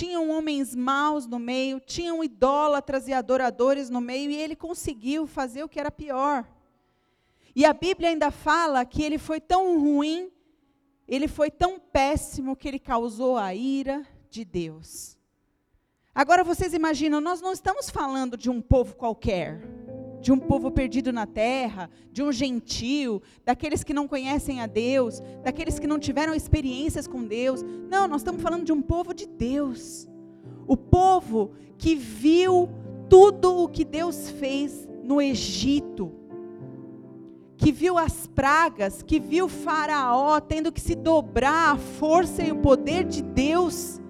tinham homens maus no meio, tinham idólatras e adoradores no meio, e ele conseguiu fazer o que era pior. E a Bíblia ainda fala que ele foi tão ruim, ele foi tão péssimo que ele causou a ira de Deus. Agora vocês imaginam, nós não estamos falando de um povo qualquer de um povo perdido na terra, de um gentio, daqueles que não conhecem a Deus, daqueles que não tiveram experiências com Deus. Não, nós estamos falando de um povo de Deus. O povo que viu tudo o que Deus fez no Egito, que viu as pragas, que viu Faraó tendo que se dobrar à força e o poder de Deus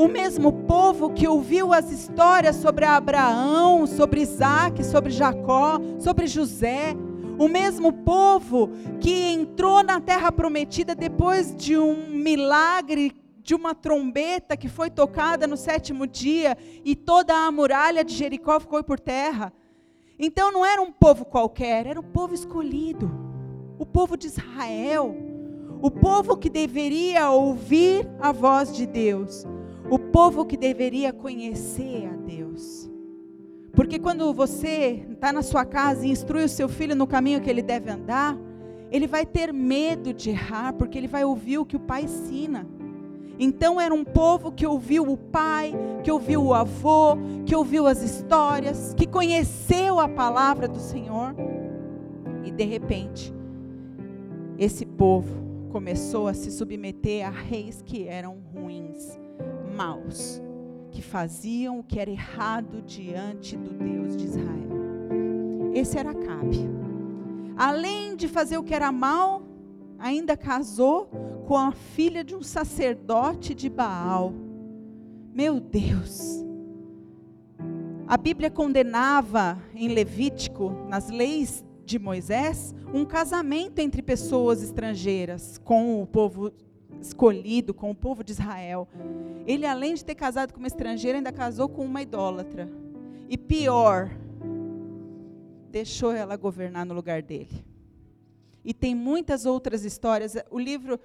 o mesmo povo que ouviu as histórias sobre Abraão, sobre Isaac, sobre Jacó, sobre José, o mesmo povo que entrou na terra prometida depois de um milagre de uma trombeta que foi tocada no sétimo dia e toda a muralha de Jericó ficou por terra. Então não era um povo qualquer, era o povo escolhido, o povo de Israel, o povo que deveria ouvir a voz de Deus o povo que deveria conhecer a Deus. Porque quando você está na sua casa e instrui o seu filho no caminho que ele deve andar, ele vai ter medo de errar, porque ele vai ouvir o que o pai ensina. Então era um povo que ouviu o pai, que ouviu o avô, que ouviu as histórias, que conheceu a palavra do Senhor. E de repente, esse povo começou a se submeter a reis que eram ruins maus, que faziam o que era errado diante do Deus de Israel. Esse era Acabe. Além de fazer o que era mal, ainda casou com a filha de um sacerdote de Baal. Meu Deus! A Bíblia condenava em Levítico, nas leis de Moisés, um casamento entre pessoas estrangeiras com o povo escolhido, com o povo de Israel. Ele, além de ter casado com uma estrangeira, ainda casou com uma idólatra. E pior, deixou ela governar no lugar dele. E tem muitas outras histórias. O livro,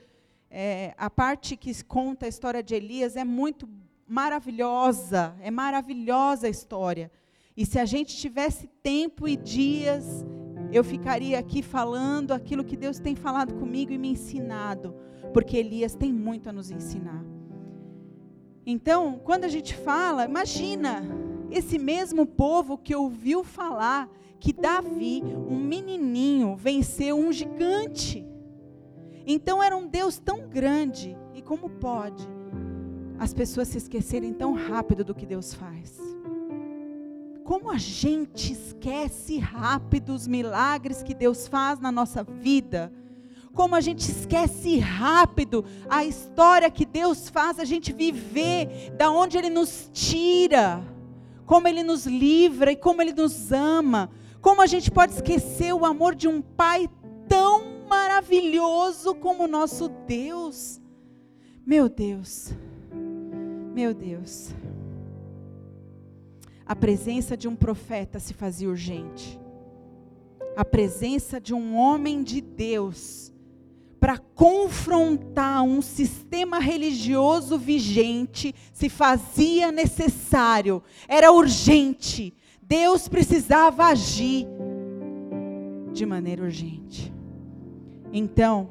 é, a parte que conta a história de Elias é muito maravilhosa. É maravilhosa a história. E se a gente tivesse tempo e dias, eu ficaria aqui falando aquilo que Deus tem falado comigo e me ensinado porque Elias tem muito a nos ensinar. Então, quando a gente fala, imagina esse mesmo povo que ouviu falar que Davi, um menininho, venceu um gigante. Então era um Deus tão grande, e como pode as pessoas se esquecerem tão rápido do que Deus faz? Como a gente esquece rápido os milagres que Deus faz na nossa vida? Como a gente esquece rápido a história que Deus faz a gente viver, da onde Ele nos tira, como Ele nos livra e como Ele nos ama. Como a gente pode esquecer o amor de um Pai tão maravilhoso como o nosso Deus? Meu Deus, meu Deus. A presença de um profeta se fazia urgente. A presença de um homem de Deus para confrontar um sistema religioso vigente se fazia necessário, era urgente. Deus precisava agir de maneira urgente. Então,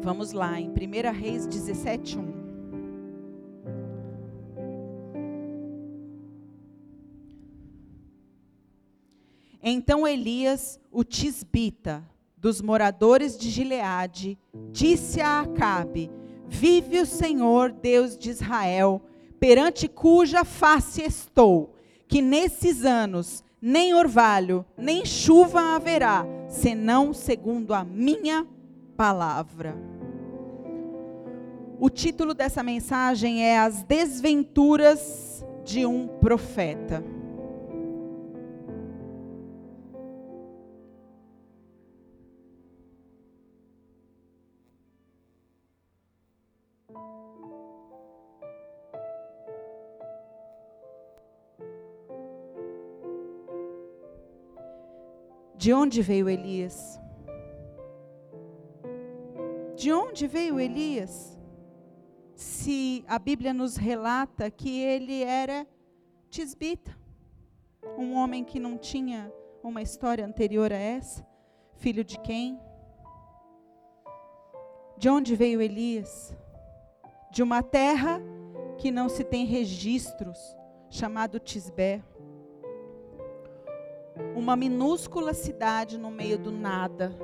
vamos lá, em 1 Reis 17, 1. Então Elias, o tisbita, dos moradores de Gileade, disse a Acabe: Vive o Senhor, Deus de Israel, perante cuja face estou, que nesses anos nem orvalho, nem chuva haverá, senão segundo a minha palavra. O título dessa mensagem é As Desventuras de um Profeta. De onde veio Elias? De onde veio Elias? se a Bíblia nos relata que ele era tisbita, um homem que não tinha uma história anterior a essa, filho de quem? De onde veio Elias? De uma terra que não se tem registros, chamado Tisbé. Uma minúscula cidade no meio do nada,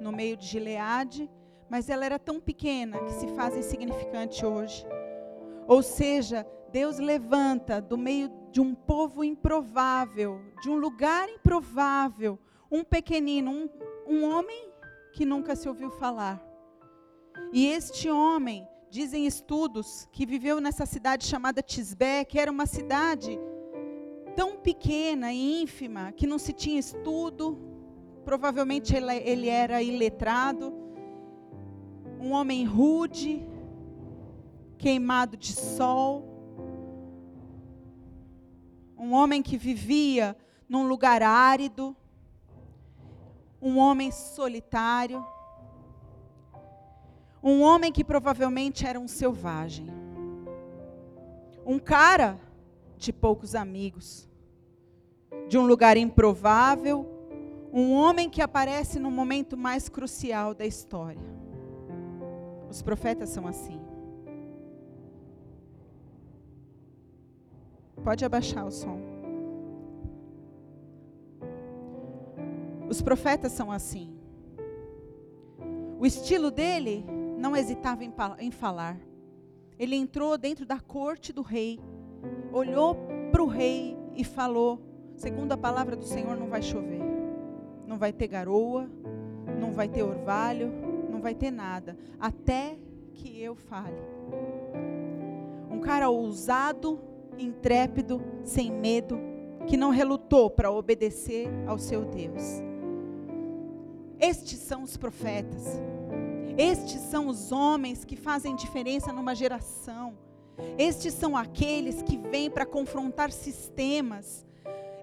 no meio de Gileade, mas ela era tão pequena que se faz insignificante hoje. Ou seja, Deus levanta do meio de um povo improvável, de um lugar improvável, um pequenino, um, um homem que nunca se ouviu falar. E este homem, dizem estudos, que viveu nessa cidade chamada Tisbé, que era uma cidade tão pequena e ínfima, que não se tinha estudo, provavelmente ele, era iletrado, um homem rude, queimado de sol, um homem que vivia num lugar árido, um homem solitário, um homem que provavelmente era um selvagem, um cara de poucos amigos, de um lugar improvável, um homem que aparece no momento mais crucial da história. Os profetas são assim. Pode abaixar o som. Os profetas são assim. O estilo dele não hesitava em, falar. Ele entrou dentro da corte do rei, olhou para o rei e falou: segundo a palavra do Senhor, não vai chover, não vai ter garoa, não vai ter orvalho, vai ter nada até que eu fale. Um cara ousado, intrépido, sem medo, que não relutou para obedecer ao seu Deus. Estes são os profetas. Estes são os homens que fazem diferença numa geração. Estes são aqueles que vêm para confrontar sistemas.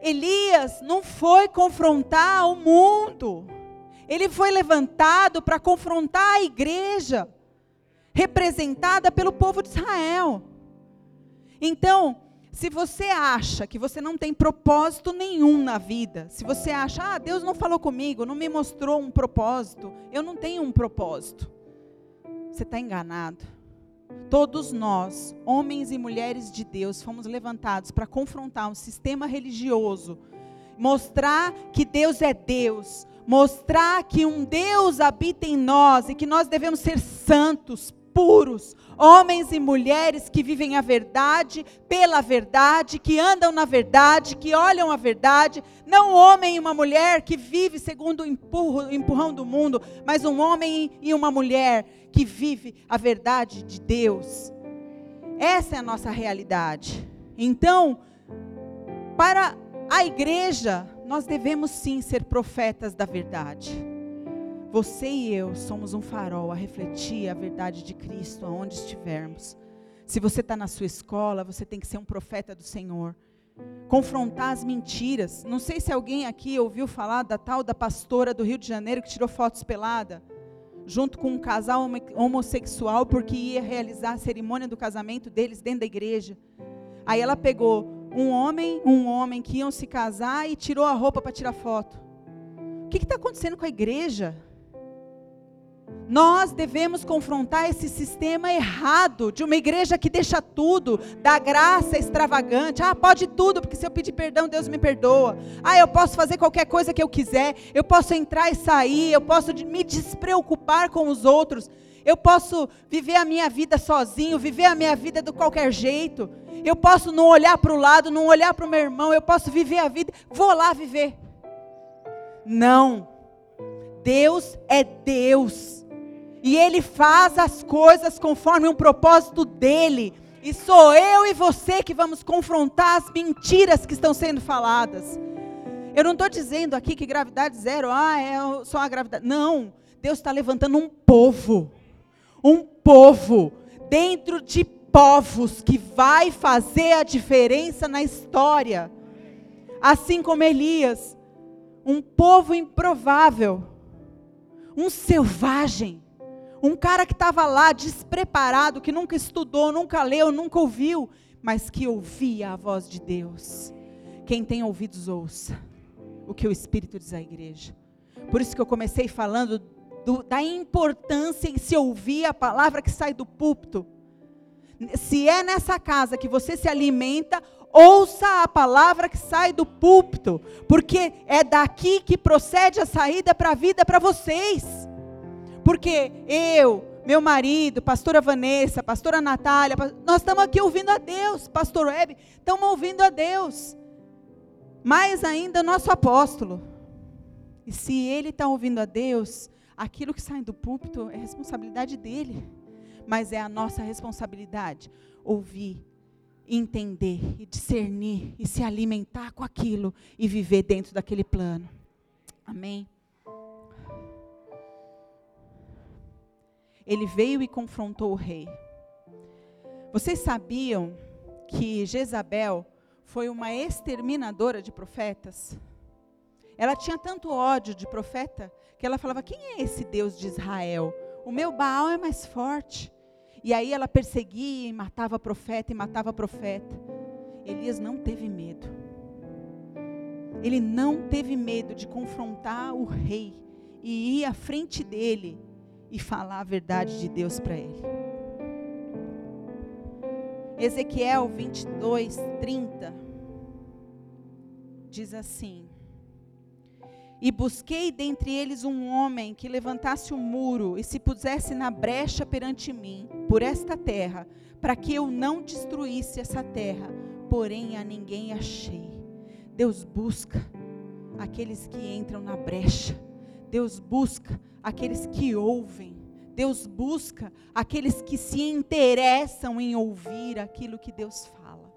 Elias não foi confrontar o mundo. Ele foi levantado para confrontar a igreja, representada pelo povo de Israel. Então, se você acha que você não tem propósito nenhum na vida, se você acha, ah, Deus não falou comigo, não me mostrou um propósito, eu não tenho um propósito, você está enganado. Todos nós, homens e mulheres de Deus, fomos levantados para confrontar um sistema religioso, mostrar que Deus é Deus, mostrar que um Deus habita em nós e que nós devemos ser santos, puros, homens e mulheres que vivem a verdade, pela verdade, que andam na verdade, que olham a verdade, não um homem e uma mulher que vive segundo o empurro, empurrão do mundo, mas um homem e uma mulher que vive a verdade de Deus. Essa é a nossa realidade. Então, para a igreja, nós devemos sim ser profetas da verdade. Você e eu somos um farol a refletir a verdade de Cristo aonde estivermos. Se você está na sua escola, você tem que ser um profeta do Senhor. Confrontar as mentiras. Não sei se alguém aqui ouviu falar da tal da pastora do Rio de Janeiro que tirou fotos pelada, junto com um casal homossexual, porque ia realizar a cerimônia do casamento deles dentro da igreja. Aí ela pegou um homem, um homem que iam se casar e tirou a roupa para tirar foto. O que está acontecendo com a igreja? Nós devemos confrontar esse sistema errado de uma igreja que deixa tudo, da graça extravagante. Ah, pode tudo, porque se eu pedir perdão, Deus me perdoa. Ah, eu posso fazer qualquer coisa que eu quiser. Eu posso entrar e sair. Eu posso me despreocupar com os outros. Eu posso viver a minha vida sozinho, viver a minha vida de qualquer jeito. Eu posso não olhar para o lado, não olhar para o meu irmão, eu posso viver a vida, vou lá viver. Não. Deus é Deus. E Ele faz as coisas conforme um propósito dEle. E sou eu e você que vamos confrontar as mentiras que estão sendo faladas. Eu não estou dizendo aqui que gravidade zero, ah, é só a gravidade. Não. Deus está levantando um povo. Um povo dentro de povos que vai fazer a diferença na história. Assim como Elias, um povo improvável, um selvagem, Um cara que estava lá despreparado, que nunca estudou, nunca leu, nunca ouviu, mas que ouvia a voz de Deus. Quem tem ouvidos, ouça o que o Espírito diz à igreja. Por isso que eu comecei falando do, da importância em se ouvir a palavra que sai do púlpito. Se é nessa casa que você se alimenta, ouça a palavra que sai do púlpito, porque é daqui que procede a saída para a vida para vocês. Porque eu, meu marido, pastora Vanessa, pastora Natália, nós estamos aqui ouvindo a Deus, pastor Web, estamos ouvindo a Deus. Mais ainda, nosso apóstolo. E se ele está ouvindo a Deus, aquilo que sai do púlpito é responsabilidade dele. Mas é a nossa responsabilidade ouvir, entender e discernir e se alimentar com aquilo e viver dentro daquele plano. Amém? Ele veio e confrontou o rei. Vocês sabiam que Jezabel foi uma exterminadora de profetas? Ela tinha tanto ódio de profeta que ela falava: Quem é esse Deus de Israel? O meu Baal é mais forte. E aí ela perseguia e matava profeta e matava profeta. Elias não teve medo. Ele não teve medo de confrontar o rei e ir à frente dele e falar a verdade de Deus para ele. Ezequiel 22, 30 diz assim: E busquei dentre eles um homem que levantasse o um muro e se pusesse na brecha perante mim, por esta terra, para que eu não destruísse essa terra, porém a ninguém achei. Deus busca aqueles que entram na brecha. Deus busca aqueles que ouvem. Deus busca aqueles que se interessam em ouvir aquilo que Deus fala.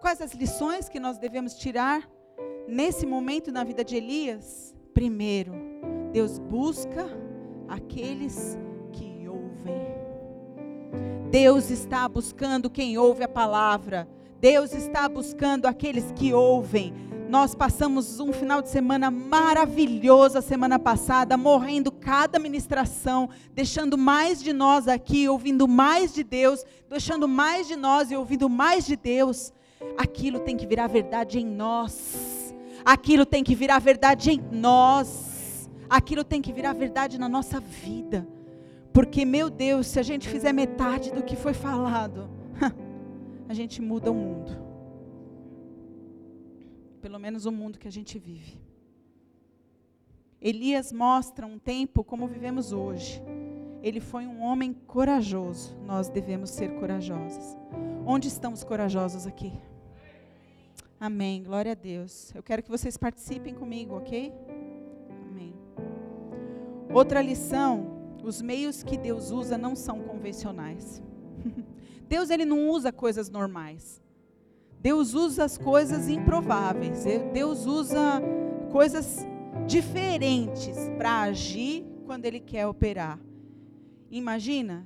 Quais as lições que nós devemos tirar nesse momento na vida de Elias? Primeiro, Deus busca aqueles que ouvem. Deus está buscando quem ouve a palavra. Deus está buscando aqueles que ouvem. Nós passamos um final de semana maravilhoso a semana passada, morrendo cada ministração, deixando mais de nós aqui, ouvindo mais de Deus, deixando mais de nós e ouvindo mais de Deus. Aquilo tem que virar verdade em nós. Aquilo tem que virar verdade em nós. Aquilo tem que virar verdade na nossa vida. Porque, meu Deus, se a gente fizer metade do que foi falado, a gente muda o mundo pelo menos o mundo que a gente vive. Elias mostra um tempo como vivemos hoje. Ele foi um homem corajoso. Nós devemos ser corajosos. Onde estamos corajosos aqui? Amém. Glória a Deus. Eu quero que vocês participem comigo, ok? Amém. Outra lição: os meios que Deus usa não são convencionais. Deus ele não usa coisas normais. Deus usa as coisas improváveis. Deus usa coisas diferentes para agir quando Ele quer operar. Imagina,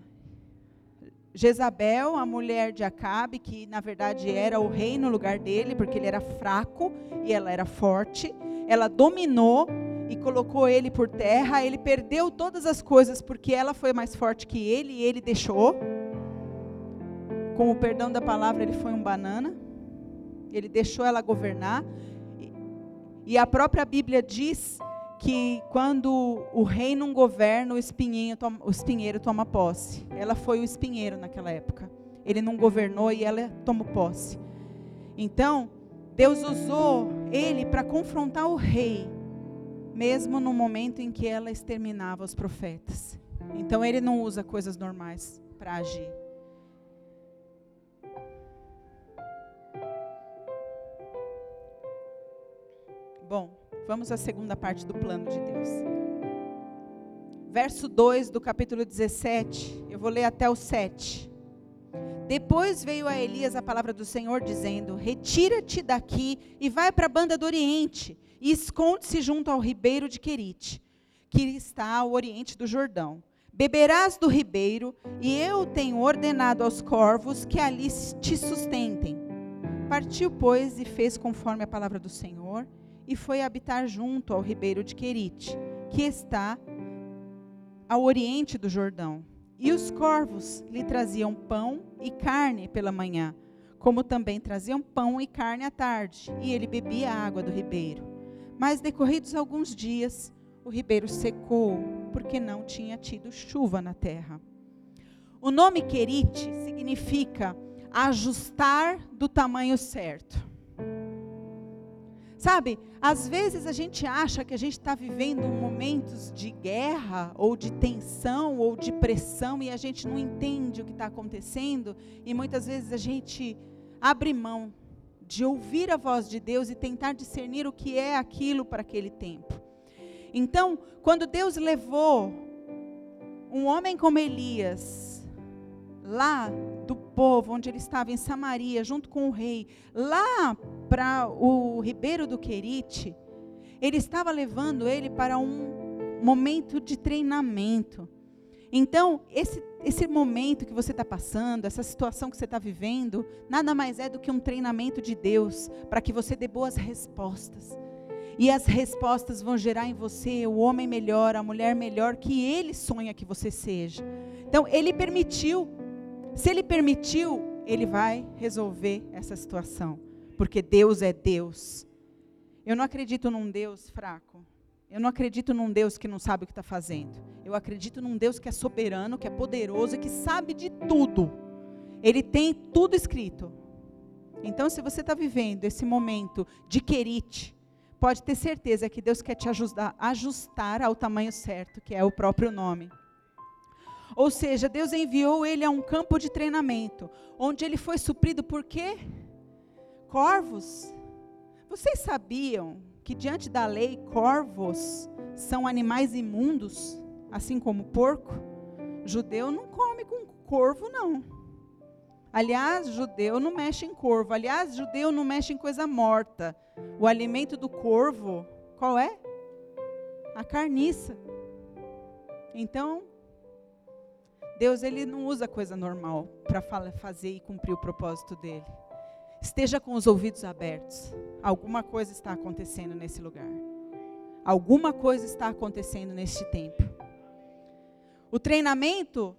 Jezabel, a mulher de Acabe, que na verdade era o rei no lugar dele, porque ele era fraco e ela era forte, ela dominou e colocou ele por terra. Ele perdeu todas as coisas porque ela foi mais forte que ele e ele deixou. Com o perdão da palavra, ele foi um banana ele deixou ela governar. E a própria Bíblia diz que quando o rei não governa, o, espinheiro toma, o espinheiro toma posse. Ela foi o espinheiro naquela época. Ele não governou e ela tomou posse. Então, Deus usou ele para confrontar o rei, mesmo no momento em que ela exterminava os profetas. Então, ele não usa coisas normais para agir. Bom, vamos à segunda parte do plano de Deus. Verso 2 do capítulo 17, eu vou ler até o 7. Depois veio a Elias a palavra do Senhor, dizendo: Retira-te daqui e vai para a banda do Oriente, e esconde-se junto ao ribeiro de Querite, que está ao oriente do Jordão. Beberás do ribeiro, e eu tenho ordenado aos corvos que ali te sustentem. Partiu, pois, e fez conforme a palavra do Senhor e foi habitar junto ao ribeiro de Querite, que está ao oriente do Jordão. E os corvos lhe traziam pão e carne pela manhã, como também traziam pão e carne à tarde, e ele bebia a água do ribeiro. Mas decorridos alguns dias, o ribeiro secou, porque não tinha tido chuva na terra. O nome Querite significa ajustar do tamanho certo. Sabe, às vezes a gente acha que a gente está vivendo momentos de guerra, ou de tensão, ou de pressão, e a gente não entende o que está acontecendo, e muitas vezes a gente abre mão de ouvir a voz de Deus e tentar discernir o que é aquilo para aquele tempo. Então, quando Deus levou um homem como Elias, lá do povo, onde ele estava em Samaria, junto com o rei, lá para o ribeiro do Querite, ele estava levando ele para um momento de treinamento. Então, esse, esse momento que você está passando, essa situação que você está vivendo, nada mais é do que um treinamento de Deus para que você dê boas respostas. E as respostas vão gerar em você o homem melhor, a mulher melhor que ele sonha que você seja. Então, ele permitiu se ele permitiu, ele vai resolver essa situação, porque Deus é Deus. Eu não acredito num Deus fraco. Eu não acredito num Deus que não sabe o que está fazendo. Eu acredito num Deus que é soberano, que é poderoso e que sabe de tudo. Ele tem tudo escrito. Então, se você está vivendo esse momento de querite, pode ter certeza que Deus quer te ajustar, ajustar ao tamanho certo, que é o próprio nome. Ou seja, Deus enviou ele a um campo de treinamento, onde ele foi suprido por quê? Corvos. Vocês sabiam que diante da lei corvos são animais imundos, assim como porco? Judeu não come com corvo não. Aliás, judeu não mexe em corvo. Aliás, judeu não mexe em coisa morta. O alimento do corvo, qual é? A carniça. Então, Deus ele não usa coisa normal para fazer e cumprir o propósito dele. Esteja com os ouvidos abertos. Alguma coisa está acontecendo nesse lugar. Alguma coisa está acontecendo neste tempo. O treinamento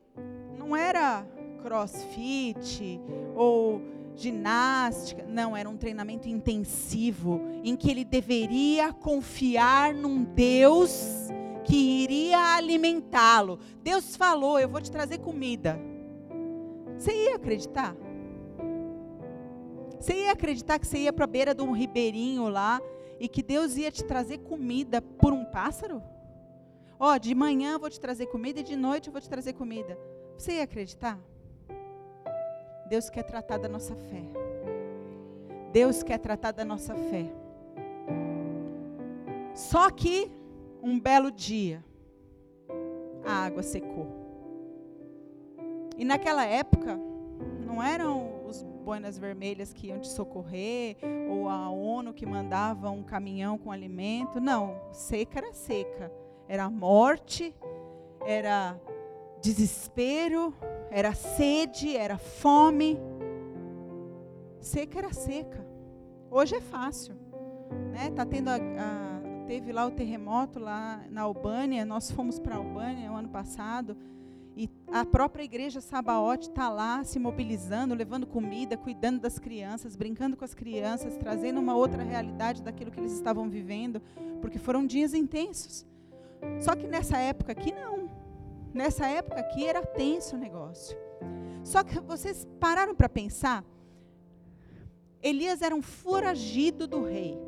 não era crossfit ou ginástica, não, era um treinamento intensivo em que ele deveria confiar num Deus que iria alimentá-lo. Deus falou: Eu vou te trazer comida. Você ia acreditar? Você ia acreditar que você ia para a beira de um ribeirinho lá e que Deus ia te trazer comida por um pássaro? Ó, oh, de manhã eu vou te trazer comida e de noite eu vou te trazer comida. Você ia acreditar? Deus quer tratar da nossa fé. Deus quer tratar da nossa fé. Só que um belo dia, a água secou. E naquela época, não eram os boinas vermelhas que iam te socorrer, ou a ONU que mandava um caminhão com alimento. Não, seca era seca. Era morte, era desespero, era sede, era fome. Seca era seca. Hoje é fácil. Né? Tá tendo a, a teve lá o terremoto lá na Albânia, nós fomos para a Albânia o ano passado, e a própria igreja Sabaote está lá se mobilizando, levando comida, cuidando das crianças, brincando com as crianças, trazendo uma outra realidade daquilo que eles estavam vivendo, porque foram dias intensos. Só que nessa época aqui não. Nessa época aqui era tenso o negócio. Só que vocês pararam para pensar? Elias era um foragido do rei.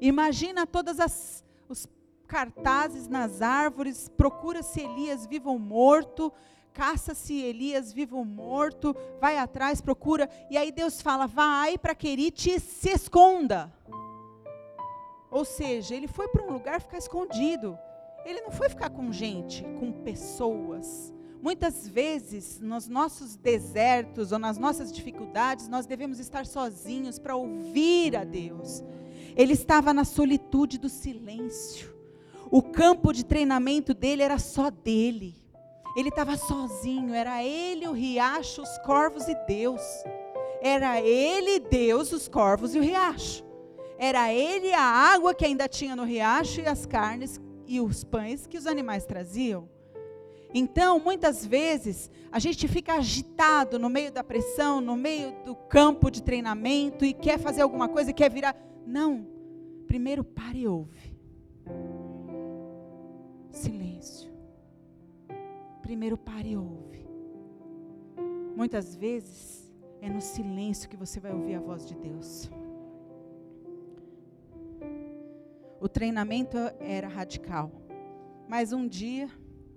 Imagina todas as os cartazes nas árvores, procura-se Elias vivo ou morto, caça-se Elias vivo ou morto, vai atrás, procura, e aí Deus fala: "Vai para Querite se esconda". Ou seja, ele foi para um lugar ficar escondido. Ele não foi ficar com gente, com pessoas. Muitas vezes, nos nossos desertos ou nas nossas dificuldades, nós devemos estar sozinhos para ouvir a Deus. Ele estava na solitude do silêncio. O campo de treinamento dele era só dele. Ele estava sozinho, era ele, o riacho, os corvos e Deus. Era ele, Deus, os corvos e o riacho. Era ele a água que ainda tinha no riacho e as carnes e os pães que os animais traziam. Então, muitas vezes, a gente fica agitado no meio da pressão, no meio do campo de treinamento e quer fazer alguma coisa, quer virar. Não. Primeiro pare e ouve. Silêncio. Primeiro pare e ouve. Muitas vezes é no silêncio que você vai ouvir a voz de Deus. O treinamento era radical. Mas um dia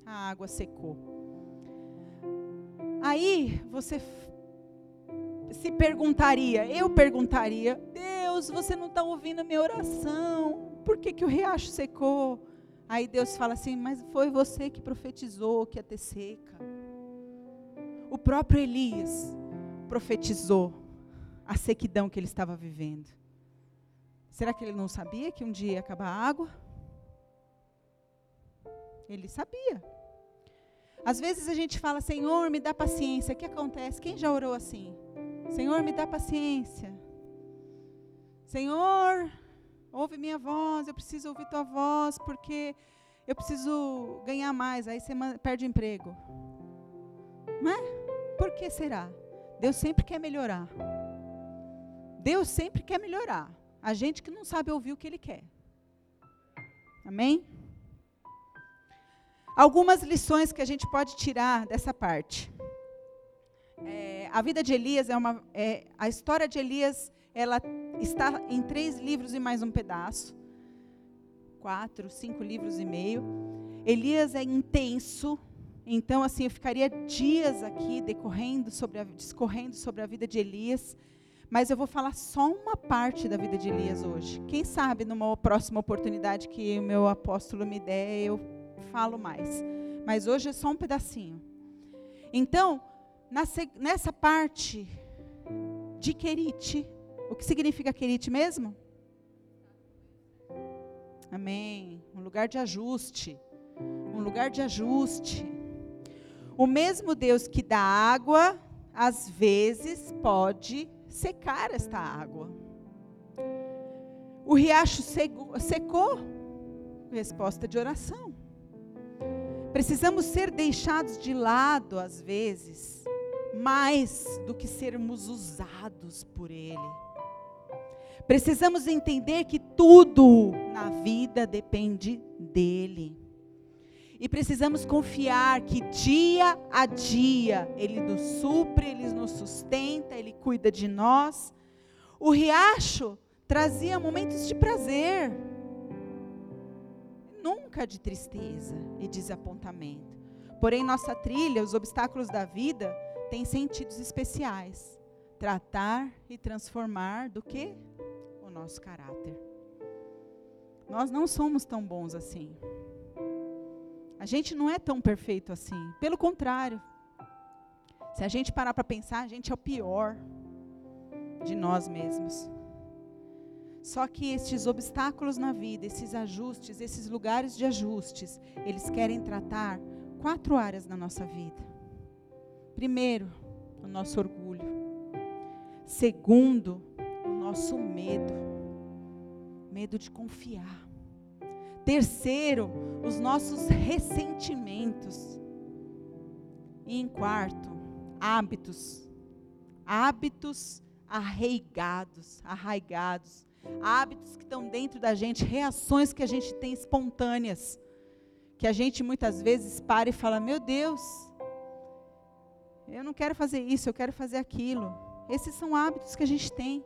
a água secou. Aí você se perguntaria, eu perguntaria, Deus, você não está ouvindo a minha oração, por que, que o riacho secou? Aí Deus fala assim, mas foi você que profetizou que ia ter seca. O próprio Elias profetizou a sequidão que ele estava vivendo. Será que ele não sabia que um dia ia acabar a água? Ele sabia. Às vezes a gente fala, Senhor, me dá paciência. O que acontece? Quem já orou assim? Senhor, me dá paciência. Senhor, ouve minha voz, eu preciso ouvir tua voz, porque eu preciso ganhar mais. Aí você perde emprego. Não é? Por que será? Deus sempre quer melhorar. Deus sempre quer melhorar. A gente que não sabe ouvir o que Ele quer. Amém? Algumas lições que a gente pode tirar dessa parte. É, a vida de Elias é uma. É, a história de Elias ela está em três livros e mais um pedaço. Quatro, cinco livros e meio. Elias é intenso. Então, assim, eu ficaria dias aqui decorrendo sobre a, discorrendo sobre a vida de Elias. Mas eu vou falar só uma parte da vida de Elias hoje. Quem sabe numa próxima oportunidade que o meu apóstolo me der, eu falo mais. Mas hoje é só um pedacinho. Então, nessa parte de Querite, o que significa Querite mesmo? Amém. Um lugar de ajuste. Um lugar de ajuste. O mesmo Deus que dá água, às vezes pode secar esta água. O riacho secou, resposta de oração. Precisamos ser deixados de lado, às vezes, mais do que sermos usados por Ele. Precisamos entender que tudo na vida depende dEle. E precisamos confiar que dia a dia Ele nos supre, Ele nos sustenta, Ele cuida de nós. O riacho trazia momentos de prazer nunca de tristeza e desapontamento. Porém, nossa trilha, os obstáculos da vida, têm sentidos especiais. Tratar e transformar do que? Nosso caráter. Nós não somos tão bons assim. A gente não é tão perfeito assim. Pelo contrário. Se a gente parar para pensar, a gente é o pior de nós mesmos. Só que estes obstáculos na vida, esses ajustes, esses lugares de ajustes, eles querem tratar quatro áreas na nossa vida. Primeiro, o nosso orgulho. Segundo, nosso medo. Medo de confiar. Terceiro, os nossos ressentimentos. E em quarto, hábitos. Hábitos arraigados, arraigados hábitos que estão dentro da gente, reações que a gente tem espontâneas, que a gente muitas vezes para e fala: Meu Deus, eu não quero fazer isso, eu quero fazer aquilo. Esses são hábitos que a gente tem.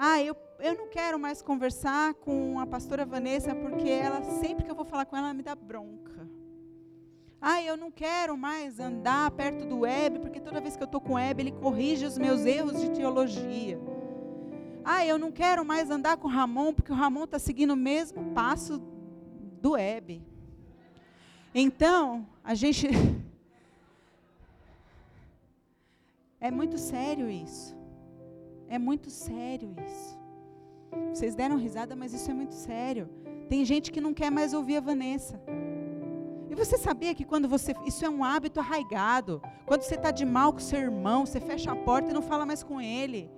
Ah, eu, eu não quero mais conversar com a pastora Vanessa porque ela, sempre que eu vou falar com ela, ela me dá bronca. Ah, eu não quero mais andar perto do Web, porque toda vez que eu estou com o Web, ele corrige os meus erros de teologia. Ah, eu não quero mais andar com o Ramon, porque o Ramon está seguindo o mesmo passo do Hebe. Então, a gente. É muito sério isso. É muito sério isso. Vocês deram risada, mas isso é muito sério. Tem gente que não quer mais ouvir a Vanessa. E você sabia que quando você. Isso é um hábito arraigado. Quando você está de mal com seu irmão, você fecha a porta e não fala mais com ele.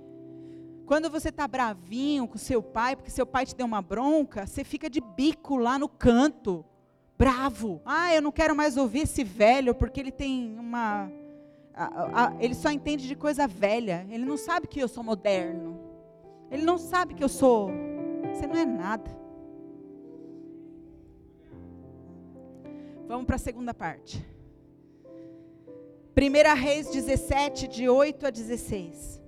Quando você está bravinho com seu pai, porque seu pai te deu uma bronca, você fica de bico lá no canto, bravo. Ah, eu não quero mais ouvir esse velho porque ele tem uma. Ele só entende de coisa velha. Ele não sabe que eu sou moderno. Ele não sabe que eu sou. Você não é nada. Vamos para a segunda parte. 1 Reis 17, de 8 a 16.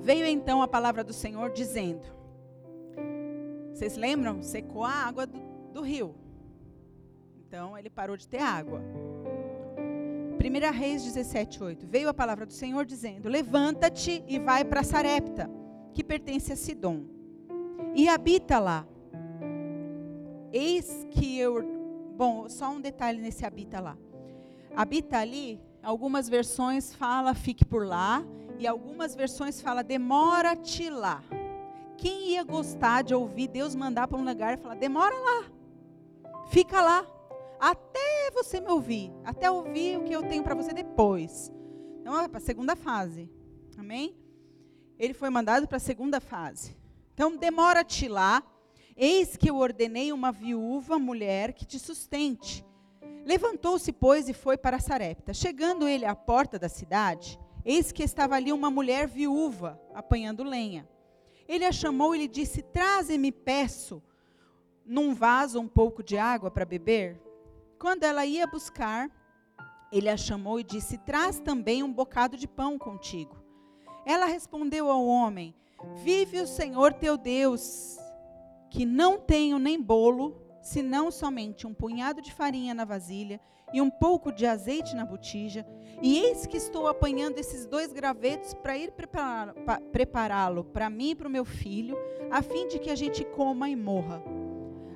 Veio então a palavra do Senhor dizendo: Vocês lembram? Secou a água do, do rio. Então ele parou de ter água. 1 Reis 17, 8. Veio a palavra do Senhor dizendo: Levanta-te e vai para Sarepta, que pertence a Sidom, e habita lá. Eis que eu. Bom, só um detalhe nesse habita lá. Habita ali, algumas versões fala fique por lá, e algumas versões fala demora-te lá. Quem ia gostar de ouvir Deus mandar para um lugar e falar demora lá, fica lá, até você me ouvir, até ouvir o que eu tenho para você depois. Então, é para a segunda fase. Amém? Ele foi mandado para a segunda fase. Então, demora-te lá. Eis que eu ordenei uma viúva mulher que te sustente. Levantou-se, pois, e foi para Sarepta. Chegando ele à porta da cidade, Eis que estava ali uma mulher viúva, apanhando lenha. Ele a chamou e lhe disse: Traze-me, peço, num vaso um pouco de água para beber. Quando ela ia buscar, ele a chamou e disse: Traz também um bocado de pão contigo. Ela respondeu ao homem: Vive o Senhor teu Deus, que não tenho nem bolo, senão somente um punhado de farinha na vasilha e um pouco de azeite na botija, e eis que estou apanhando esses dois gravetos para ir prepará-lo para mim e para o meu filho, a fim de que a gente coma e morra.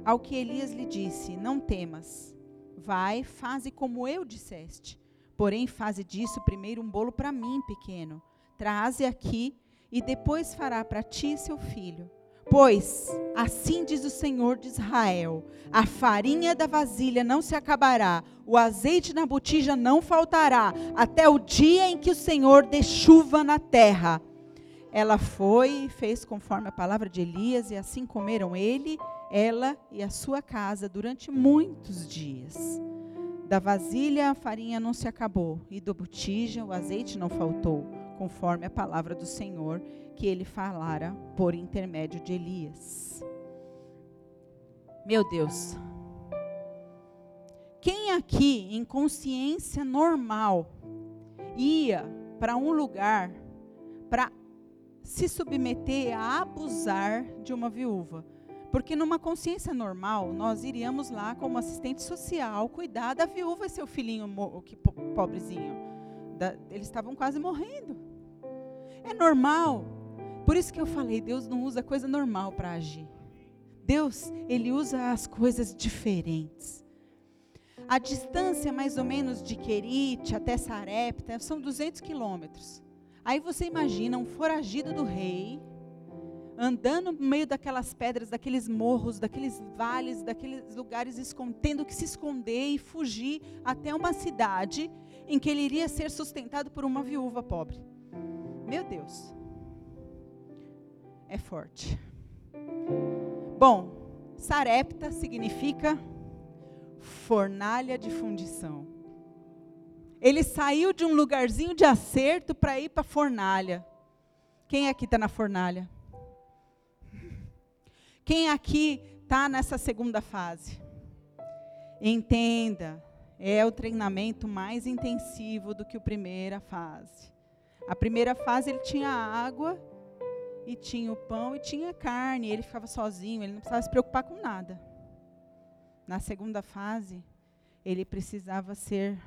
Ao que Elias lhe disse: Não temas, vai, faze como eu disseste. Porém, faze disso primeiro um bolo para mim, pequeno. Traze aqui, e depois fará para ti seu filho. Pois, assim diz o Senhor de Israel: a farinha da vasilha não se acabará, o azeite na botija não faltará, até o dia em que o Senhor dê chuva na terra. Ela foi e fez conforme a palavra de Elias, e assim comeram ele, ela e a sua casa durante muitos dias. Da vasilha a farinha não se acabou, e do botija o azeite não faltou, conforme a palavra do Senhor que ele falara por intermédio de Elias. Meu Deus. Quem aqui, em consciência normal, ia para um lugar para se submeter a abusar de uma viúva? Porque numa consciência normal, nós iríamos lá como assistente social cuidar da viúva e seu filhinho que pobrezinho. Da, eles estavam quase morrendo. É normal. Por isso que eu falei, Deus não usa coisa normal para agir. Deus, ele usa as coisas diferentes. A distância mais ou menos de Querite até Sarepta são 200 quilômetros. Aí você imagina um foragido do rei, andando no meio daquelas pedras, daqueles morros, daqueles vales, daqueles lugares, tendo que se esconder e fugir até uma cidade em que ele iria ser sustentado por uma viúva pobre. Meu Deus é forte. Bom, Sarepta significa fornalha de fundição. Ele saiu de um lugarzinho de acerto para ir para a fornalha. Quem aqui está na fornalha? Quem aqui está nessa segunda fase? Entenda, é o treinamento mais intensivo do que a primeira fase. A primeira fase ele tinha água e tinha o pão e tinha carne, ele ficava sozinho, ele não precisava se preocupar com nada. Na segunda fase, ele precisava ser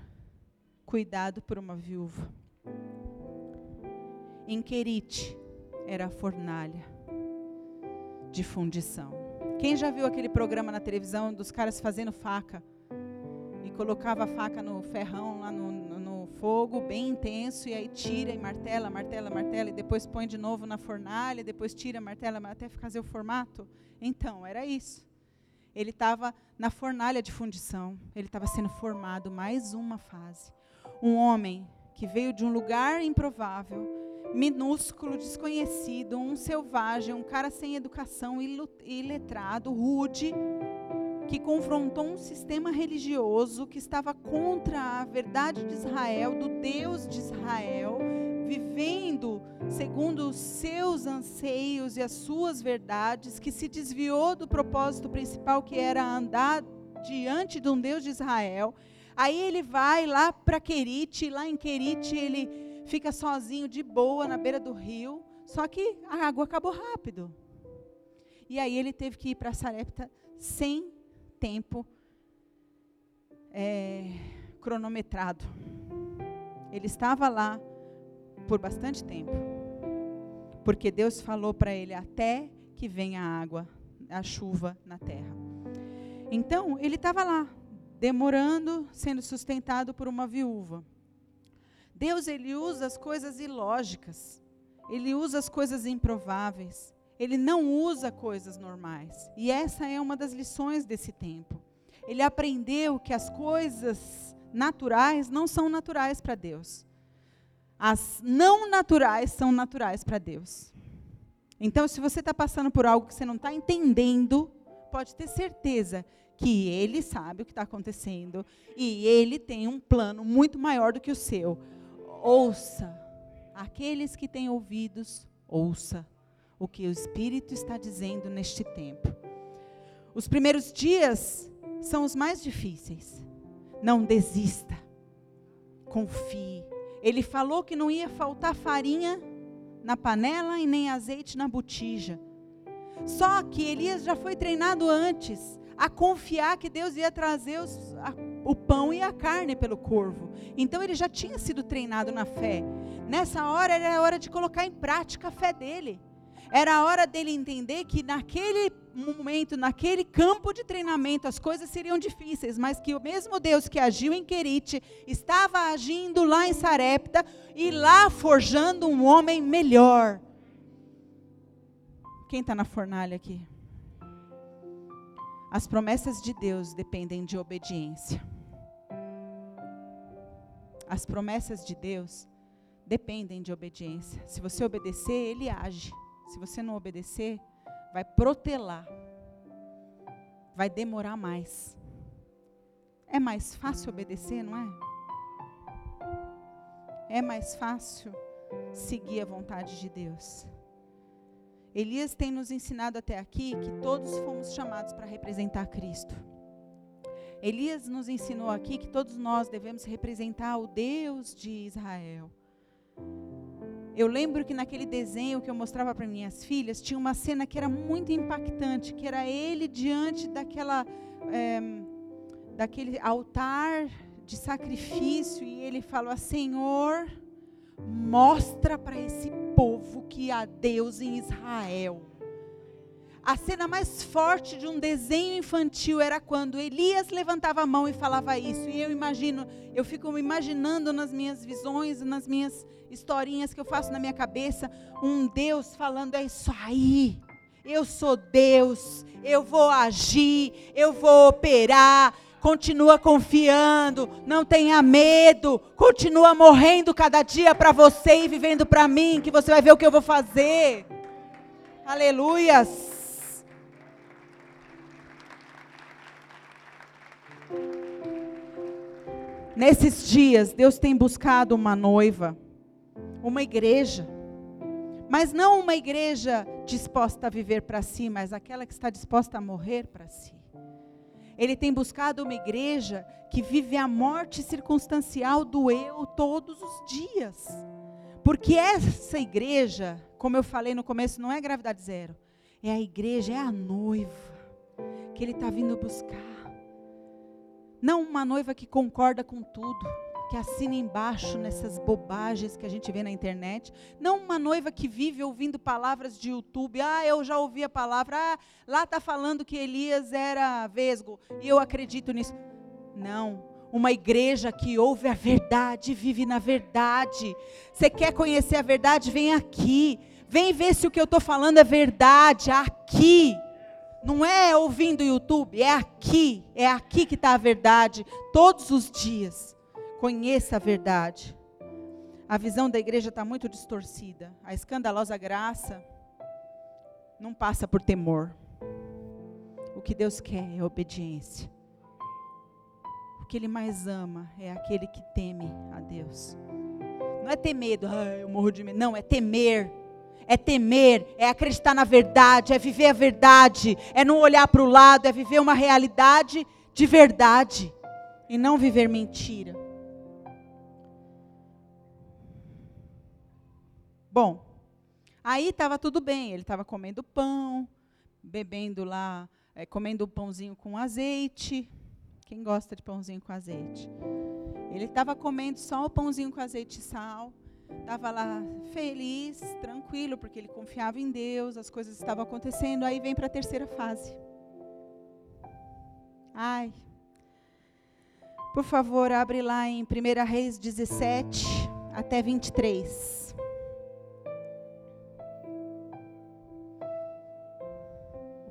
cuidado por uma viúva. Em Querite era a fornalha de fundição. Quem já viu aquele programa na televisão dos caras fazendo faca e colocava a faca no ferrão lá no, fogo bem intenso e aí tira e martela, martela, martela e depois põe de novo na fornalha, depois tira, martela, até fazer o formato. Então, era isso. Ele estava na fornalha de fundição, ele estava sendo formado mais uma fase. Um homem que veio de um lugar improvável, minúsculo, desconhecido, um selvagem, um cara sem educação, iletrado, rude, que confrontou um sistema religioso que estava contra a verdade de Israel, do Deus de Israel, vivendo segundo os seus anseios e as suas verdades, que se desviou do propósito principal que era andar diante de um Deus de Israel. Aí ele vai lá para Querite, lá em Querite ele fica sozinho de boa na beira do rio, só que a água acabou rápido. E aí ele teve que ir para Sarepta sem tempo é, cronometrado. Ele estava lá por bastante tempo. Porque Deus falou para ele até que venha a água, a chuva na terra. Então, ele estava lá, demorando, sendo sustentado por uma viúva. Deus ele usa as coisas ilógicas. Ele usa as coisas improváveis. Ele não usa coisas normais. E essa é uma das lições desse tempo. Ele aprendeu que as coisas naturais não são naturais para Deus. As não naturais são naturais para Deus. Então, se você está passando por algo que você não está entendendo, pode ter certeza que Ele sabe o que está acontecendo e Ele tem um plano muito maior do que o seu. Ouça. Aqueles que têm ouvidos, ouça o que o Espírito está dizendo neste tempo. Os primeiros dias são os mais difíceis. Não desista. Confie. Ele falou que não ia faltar farinha na panela e nem azeite na botija. Só que Elias já foi treinado antes a confiar que Deus ia trazer os, a, o pão e a carne pelo corvo. Então ele já tinha sido treinado na fé. Nessa hora era a hora de colocar em prática a fé dele. Era a hora dele entender que naquele momento, naquele campo de treinamento, as coisas seriam difíceis, mas que o mesmo Deus que agiu em Querite estava agindo lá em Sarepta e lá forjando um homem melhor. Quem está na fornalha aqui? As promessas de Deus dependem de obediência. As promessas de Deus dependem de obediência. Se você obedecer, Ele age se você não obedecer, vai protelar. Vai demorar mais. É mais fácil obedecer, não é? É mais fácil seguir a vontade de Deus. Elias tem nos ensinado até aqui que todos fomos chamados para representar Cristo. Elias nos ensinou aqui que todos nós devemos representar o Deus de Israel. Eu lembro que naquele desenho que eu mostrava para minhas filhas, tinha uma cena que era muito impactante, que era ele diante daquela, é, daquele altar de sacrifício, e ele falou: Senhor, mostra para esse povo que há Deus em Israel. A cena mais forte de um desenho infantil era quando Elias levantava a mão e falava isso. E eu imagino, eu fico imaginando nas minhas visões, nas minhas historinhas que eu faço na minha cabeça, um Deus falando: é isso aí, eu sou Deus, eu vou agir, eu vou operar. Continua confiando, não tenha medo, continua morrendo cada dia para você e vivendo para mim, que você vai ver o que eu vou fazer. Aleluias. Nesses dias, Deus tem buscado uma noiva uma igreja. Mas não uma igreja disposta a viver para si, mas aquela que está disposta a morrer para si. Ele tem buscado uma igreja que vive a morte circunstancial do eu todos os dias. Porque essa igreja, como eu falei no começo, não é gravidade zero. É a igreja, é a noiva que ele está vindo buscar. Não uma noiva que concorda com tudo que assina embaixo nessas bobagens que a gente vê na internet. Não uma noiva que vive ouvindo palavras de YouTube. Ah, eu já ouvi a palavra. Ah, lá está falando que Elias era vesgo. E eu acredito nisso. Não. Uma igreja que ouve a verdade, vive na verdade. Você quer conhecer a verdade? Vem aqui. Vem ver se o que eu estou falando é verdade. Aqui. Não é ouvindo YouTube, é aqui. É aqui que está a verdade. Todos os dias. Conheça a verdade. A visão da igreja está muito distorcida. A escandalosa graça não passa por temor. O que Deus quer é obediência. O que Ele mais ama é aquele que teme a Deus. Não é ter medo, ah, eu morro de medo. Não, é temer. É temer, é acreditar na verdade, é viver a verdade, é não olhar para o lado, é viver uma realidade de verdade e não viver mentira. Bom, aí estava tudo bem, ele estava comendo pão, bebendo lá, é, comendo pãozinho com azeite. Quem gosta de pãozinho com azeite? Ele estava comendo só o pãozinho com azeite e sal. Estava lá feliz, tranquilo, porque ele confiava em Deus, as coisas estavam acontecendo. Aí vem para a terceira fase. Ai. Por favor, abre lá em 1 Reis 17 até 23.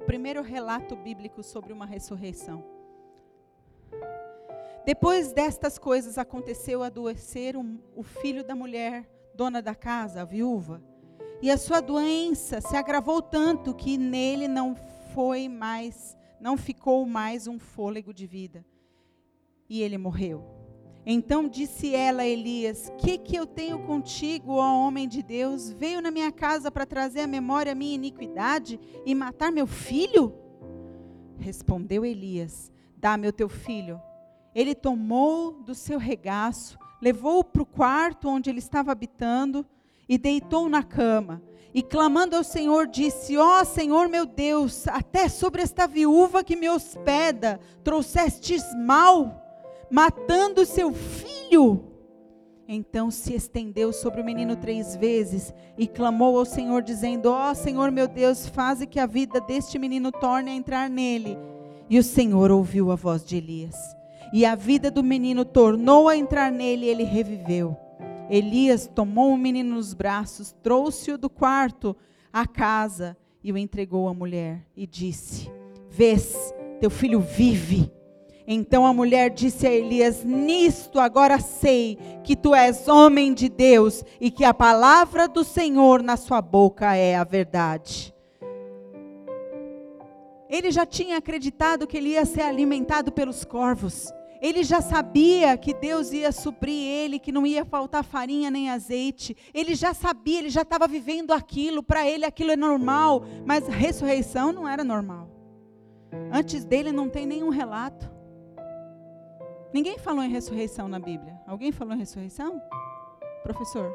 primeiro relato bíblico sobre uma ressurreição. Depois destas coisas aconteceu adoecer o, o filho da mulher, dona da casa, a viúva, e a sua doença se agravou tanto que nele não foi mais, não ficou mais um fôlego de vida. E ele morreu. Então disse ela a Elias: Que que eu tenho contigo, ó homem de Deus? Veio na minha casa para trazer à memória a minha iniquidade e matar meu filho? Respondeu Elias: Dá-me o teu filho. Ele tomou do seu regaço, levou-o para o quarto onde ele estava habitando e deitou na cama. E clamando ao Senhor, disse: Ó oh, Senhor meu Deus, até sobre esta viúva que me hospeda, trouxestes mal matando seu filho. Então se estendeu sobre o menino três vezes e clamou ao Senhor, dizendo: Ó oh, Senhor meu Deus, faze que a vida deste menino torne a entrar nele. E o Senhor ouviu a voz de Elias. E a vida do menino tornou a entrar nele e ele reviveu. Elias tomou o menino nos braços, trouxe-o do quarto à casa e o entregou à mulher e disse: Vês, teu filho vive. Então a mulher disse a Elias: Nisto agora sei que tu és homem de Deus e que a palavra do Senhor na sua boca é a verdade. Ele já tinha acreditado que ele ia ser alimentado pelos corvos. Ele já sabia que Deus ia suprir ele, que não ia faltar farinha nem azeite. Ele já sabia, ele já estava vivendo aquilo. Para ele aquilo é normal, mas ressurreição não era normal. Antes dele não tem nenhum relato. Ninguém falou em ressurreição na Bíblia. Alguém falou em ressurreição? Professor?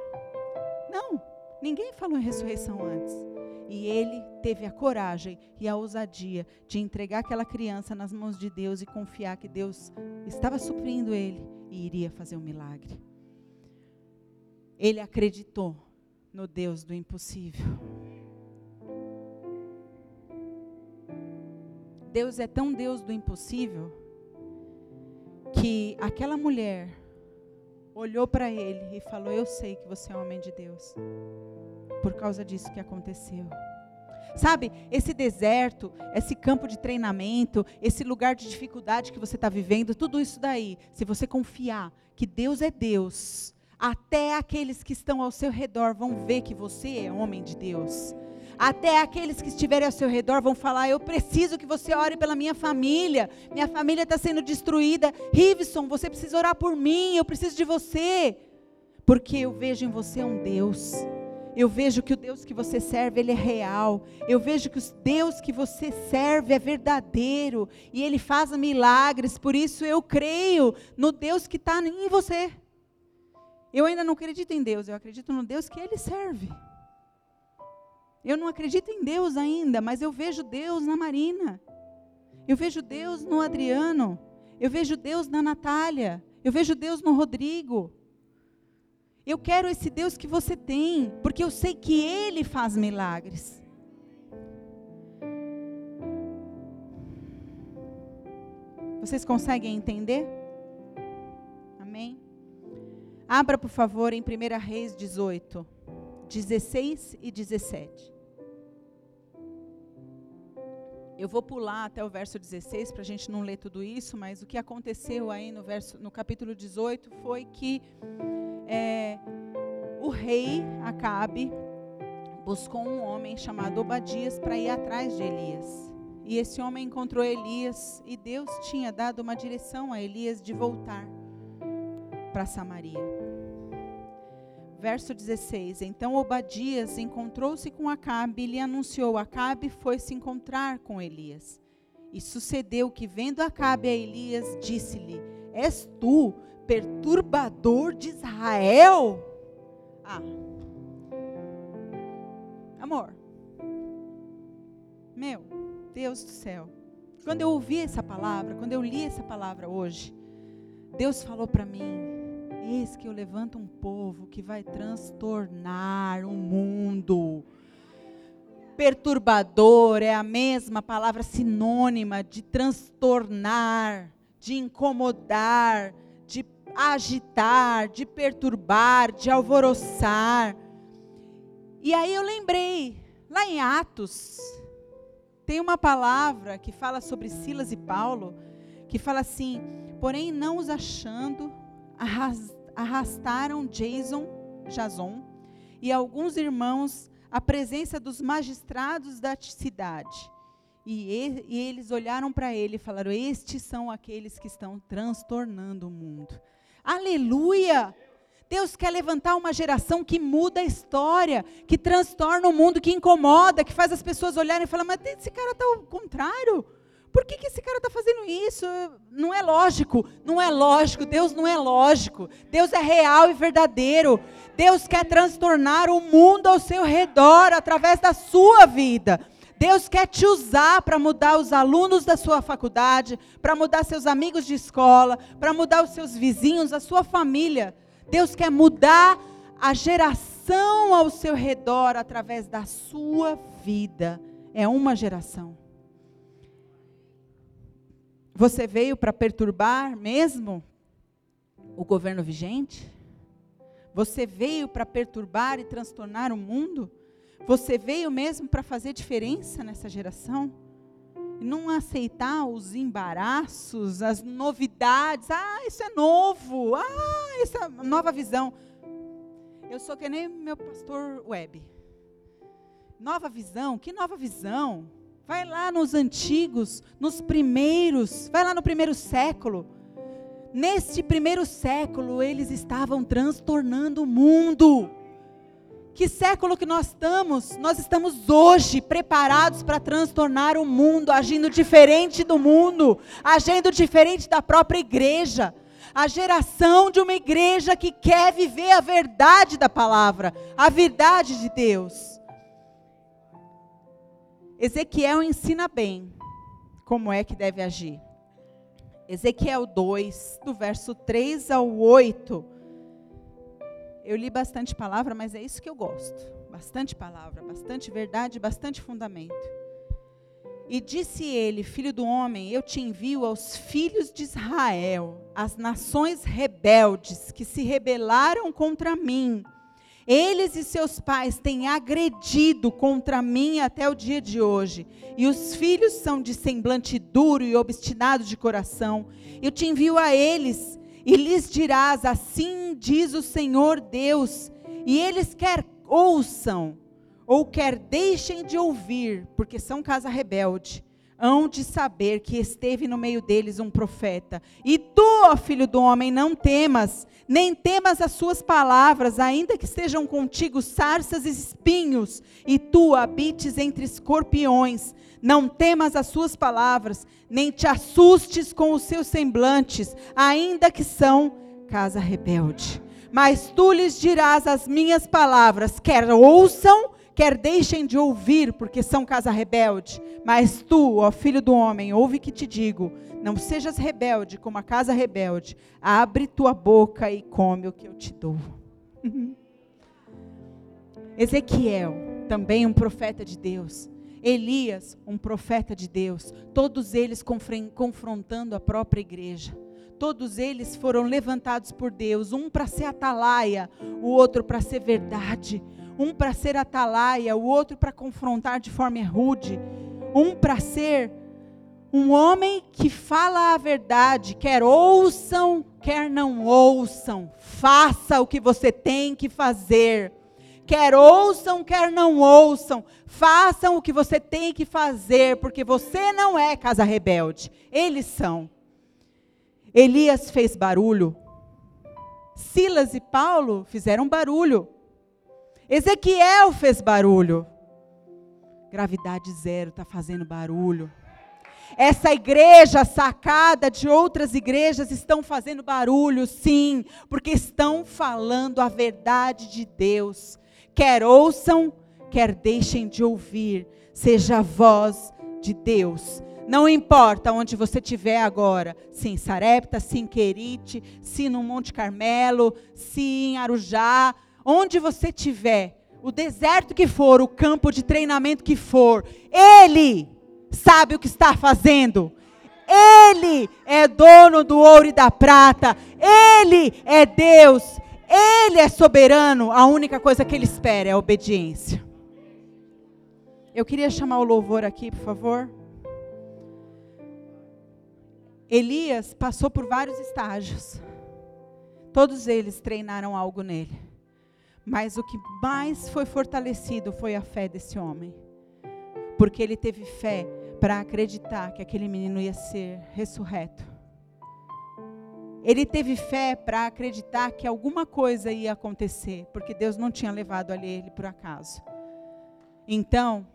Não, ninguém falou em ressurreição antes. E ele teve a coragem e a ousadia de entregar aquela criança nas mãos de Deus e confiar que Deus estava suprindo ele e iria fazer um milagre. Ele acreditou no Deus do impossível. Deus é tão Deus do impossível que aquela mulher olhou para ele e falou: Eu sei que você é homem de Deus, por causa disso que aconteceu. Sabe, esse deserto, esse campo de treinamento, esse lugar de dificuldade que você está vivendo, tudo isso daí, se você confiar que Deus é Deus, até aqueles que estão ao seu redor vão ver que você é homem de Deus. Até aqueles que estiverem ao seu redor vão falar: Eu preciso que você ore pela minha família. Minha família está sendo destruída. Rivson, você precisa orar por mim. Eu preciso de você. Porque eu vejo em você um Deus. Eu vejo que o Deus que você serve, ele é real. Eu vejo que o Deus que você serve é verdadeiro. E ele faz milagres. Por isso eu creio no Deus que está em você. Eu ainda não acredito em Deus, eu acredito no Deus que ele serve. Eu não acredito em Deus ainda, mas eu vejo Deus na Marina. Eu vejo Deus no Adriano. Eu vejo Deus na Natália. Eu vejo Deus no Rodrigo. Eu quero esse Deus que você tem, porque eu sei que Ele faz milagres. Vocês conseguem entender? Amém? Abra, por favor, em 1 Reis 18. 16 e 17. Eu vou pular até o verso 16 para a gente não ler tudo isso, mas o que aconteceu aí no, verso, no capítulo 18 foi que é, o rei Acabe buscou um homem chamado Obadias para ir atrás de Elias. E esse homem encontrou Elias e Deus tinha dado uma direção a Elias de voltar para Samaria. Verso 16: Então Obadias encontrou-se com Acabe e lhe anunciou. Acabe foi se encontrar com Elias. E sucedeu que, vendo Acabe a Elias, disse-lhe: És tu, perturbador de Israel? Ah, amor, meu, Deus do céu. Quando eu ouvi essa palavra, quando eu li essa palavra hoje, Deus falou para mim: Eis que eu levanto um povo que vai transtornar o mundo. Perturbador é a mesma palavra sinônima de transtornar, de incomodar, de agitar, de perturbar, de alvoroçar. E aí eu lembrei, lá em Atos, tem uma palavra que fala sobre Silas e Paulo, que fala assim: porém não os achando, arrastaram Jason, Jason e alguns irmãos à presença dos magistrados da cidade. E, e eles olharam para ele e falaram: Estes são aqueles que estão transtornando o mundo. Aleluia! Deus quer levantar uma geração que muda a história, que transtorna o mundo, que incomoda, que faz as pessoas olharem e falar, mas esse cara está ao contrário. Por que, que esse cara está fazendo isso? Não é lógico, não é lógico, Deus não é lógico. Deus é real e verdadeiro. Deus quer transtornar o mundo ao seu redor através da sua vida. Deus quer te usar para mudar os alunos da sua faculdade, para mudar seus amigos de escola, para mudar os seus vizinhos, a sua família. Deus quer mudar a geração ao seu redor através da sua vida. É uma geração. Você veio para perturbar mesmo o governo vigente? Você veio para perturbar e transtornar o mundo? Você veio mesmo para fazer diferença nessa geração? Não aceitar os embaraços, as novidades. Ah, isso é novo. Ah, isso é nova visão. Eu sou que nem meu pastor Web. Nova visão? Que nova visão? Vai lá nos antigos, nos primeiros, vai lá no primeiro século. Neste primeiro século, eles estavam transtornando o mundo. Que século que nós estamos? Nós estamos hoje preparados para transtornar o mundo, agindo diferente do mundo, agindo diferente da própria igreja. A geração de uma igreja que quer viver a verdade da palavra, a verdade de Deus. Ezequiel ensina bem como é que deve agir. Ezequiel 2, do verso 3 ao 8 eu li bastante palavra, mas é isso que eu gosto. Bastante palavra, bastante verdade, bastante fundamento. E disse ele, filho do homem, eu te envio aos filhos de Israel, as nações rebeldes que se rebelaram contra mim. Eles e seus pais têm agredido contra mim até o dia de hoje. E os filhos são de semblante duro e obstinado de coração. Eu te envio a eles e lhes dirás: Assim diz o Senhor Deus, e eles quer ouçam, ou quer deixem de ouvir, porque são casa rebelde, hão de saber que esteve no meio deles um profeta. E tu, ó filho do homem, não temas, nem temas as suas palavras, ainda que estejam contigo sarças e espinhos, e tu habites entre escorpiões. Não temas as suas palavras, nem te assustes com os seus semblantes, ainda que são casa rebelde. Mas tu lhes dirás as minhas palavras, quer ouçam, quer deixem de ouvir, porque são casa rebelde. Mas tu, ó filho do homem, ouve que te digo: não sejas rebelde como a casa rebelde. Abre tua boca e come o que eu te dou. Ezequiel, também um profeta de Deus, Elias, um profeta de Deus, todos eles confrontando a própria igreja. Todos eles foram levantados por Deus, um para ser atalaia, o outro para ser verdade, um para ser atalaia, o outro para confrontar de forma rude, um para ser Um homem que fala a verdade, quer ouçam, quer não ouçam, faça o que você tem que fazer. Quer ouçam, quer não ouçam, façam o que você tem que fazer, porque você não é casa rebelde, eles são. Elias fez barulho, Silas e Paulo fizeram barulho, Ezequiel fez barulho, gravidade zero está fazendo barulho. Essa igreja sacada de outras igrejas estão fazendo barulho, sim, porque estão falando a verdade de Deus. Quer ouçam, quer deixem de ouvir, seja a voz de Deus. Não importa onde você estiver agora, se em Sarepta, se em Querite, se no Monte Carmelo, se em Arujá, onde você estiver, o deserto que for, o campo de treinamento que for, Ele sabe o que está fazendo. Ele é dono do ouro e da prata. Ele é Deus. Ele é soberano. A única coisa que ele espera é obediência. Eu queria chamar o louvor aqui, por favor. Elias passou por vários estágios. Todos eles treinaram algo nele. Mas o que mais foi fortalecido foi a fé desse homem. Porque ele teve fé para acreditar que aquele menino ia ser ressurreto. Ele teve fé para acreditar que alguma coisa ia acontecer, porque Deus não tinha levado ali ele por acaso. Então,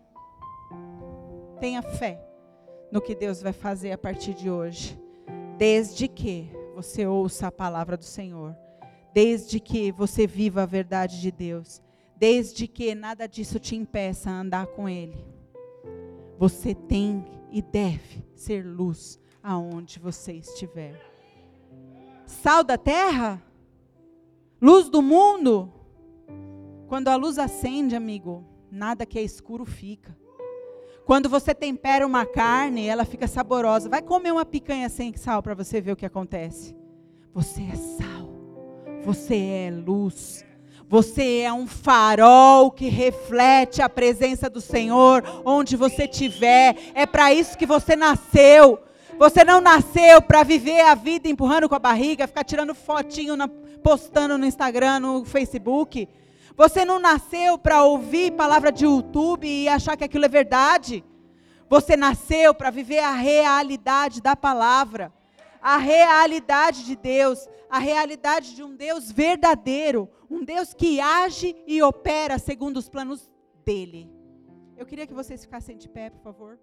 tenha fé no que Deus vai fazer a partir de hoje, desde que você ouça a palavra do Senhor, desde que você viva a verdade de Deus, desde que nada disso te impeça a andar com Ele. Você tem e deve ser luz aonde você estiver. Sal da terra? Luz do mundo? Quando a luz acende, amigo, nada que é escuro fica. Quando você tempera uma carne, ela fica saborosa. Vai comer uma picanha sem sal para você ver o que acontece. Você é sal. Você é luz. Você é um farol que reflete a presença do Senhor onde você estiver. É para isso que você nasceu. Você não nasceu para viver a vida empurrando com a barriga, ficar tirando fotinho, na, postando no Instagram, no Facebook. Você não nasceu para ouvir palavra de YouTube e achar que aquilo é verdade. Você nasceu para viver a realidade da palavra, a realidade de Deus, a realidade de um Deus verdadeiro, um Deus que age e opera segundo os planos dele. Eu queria que vocês ficassem de pé, por favor.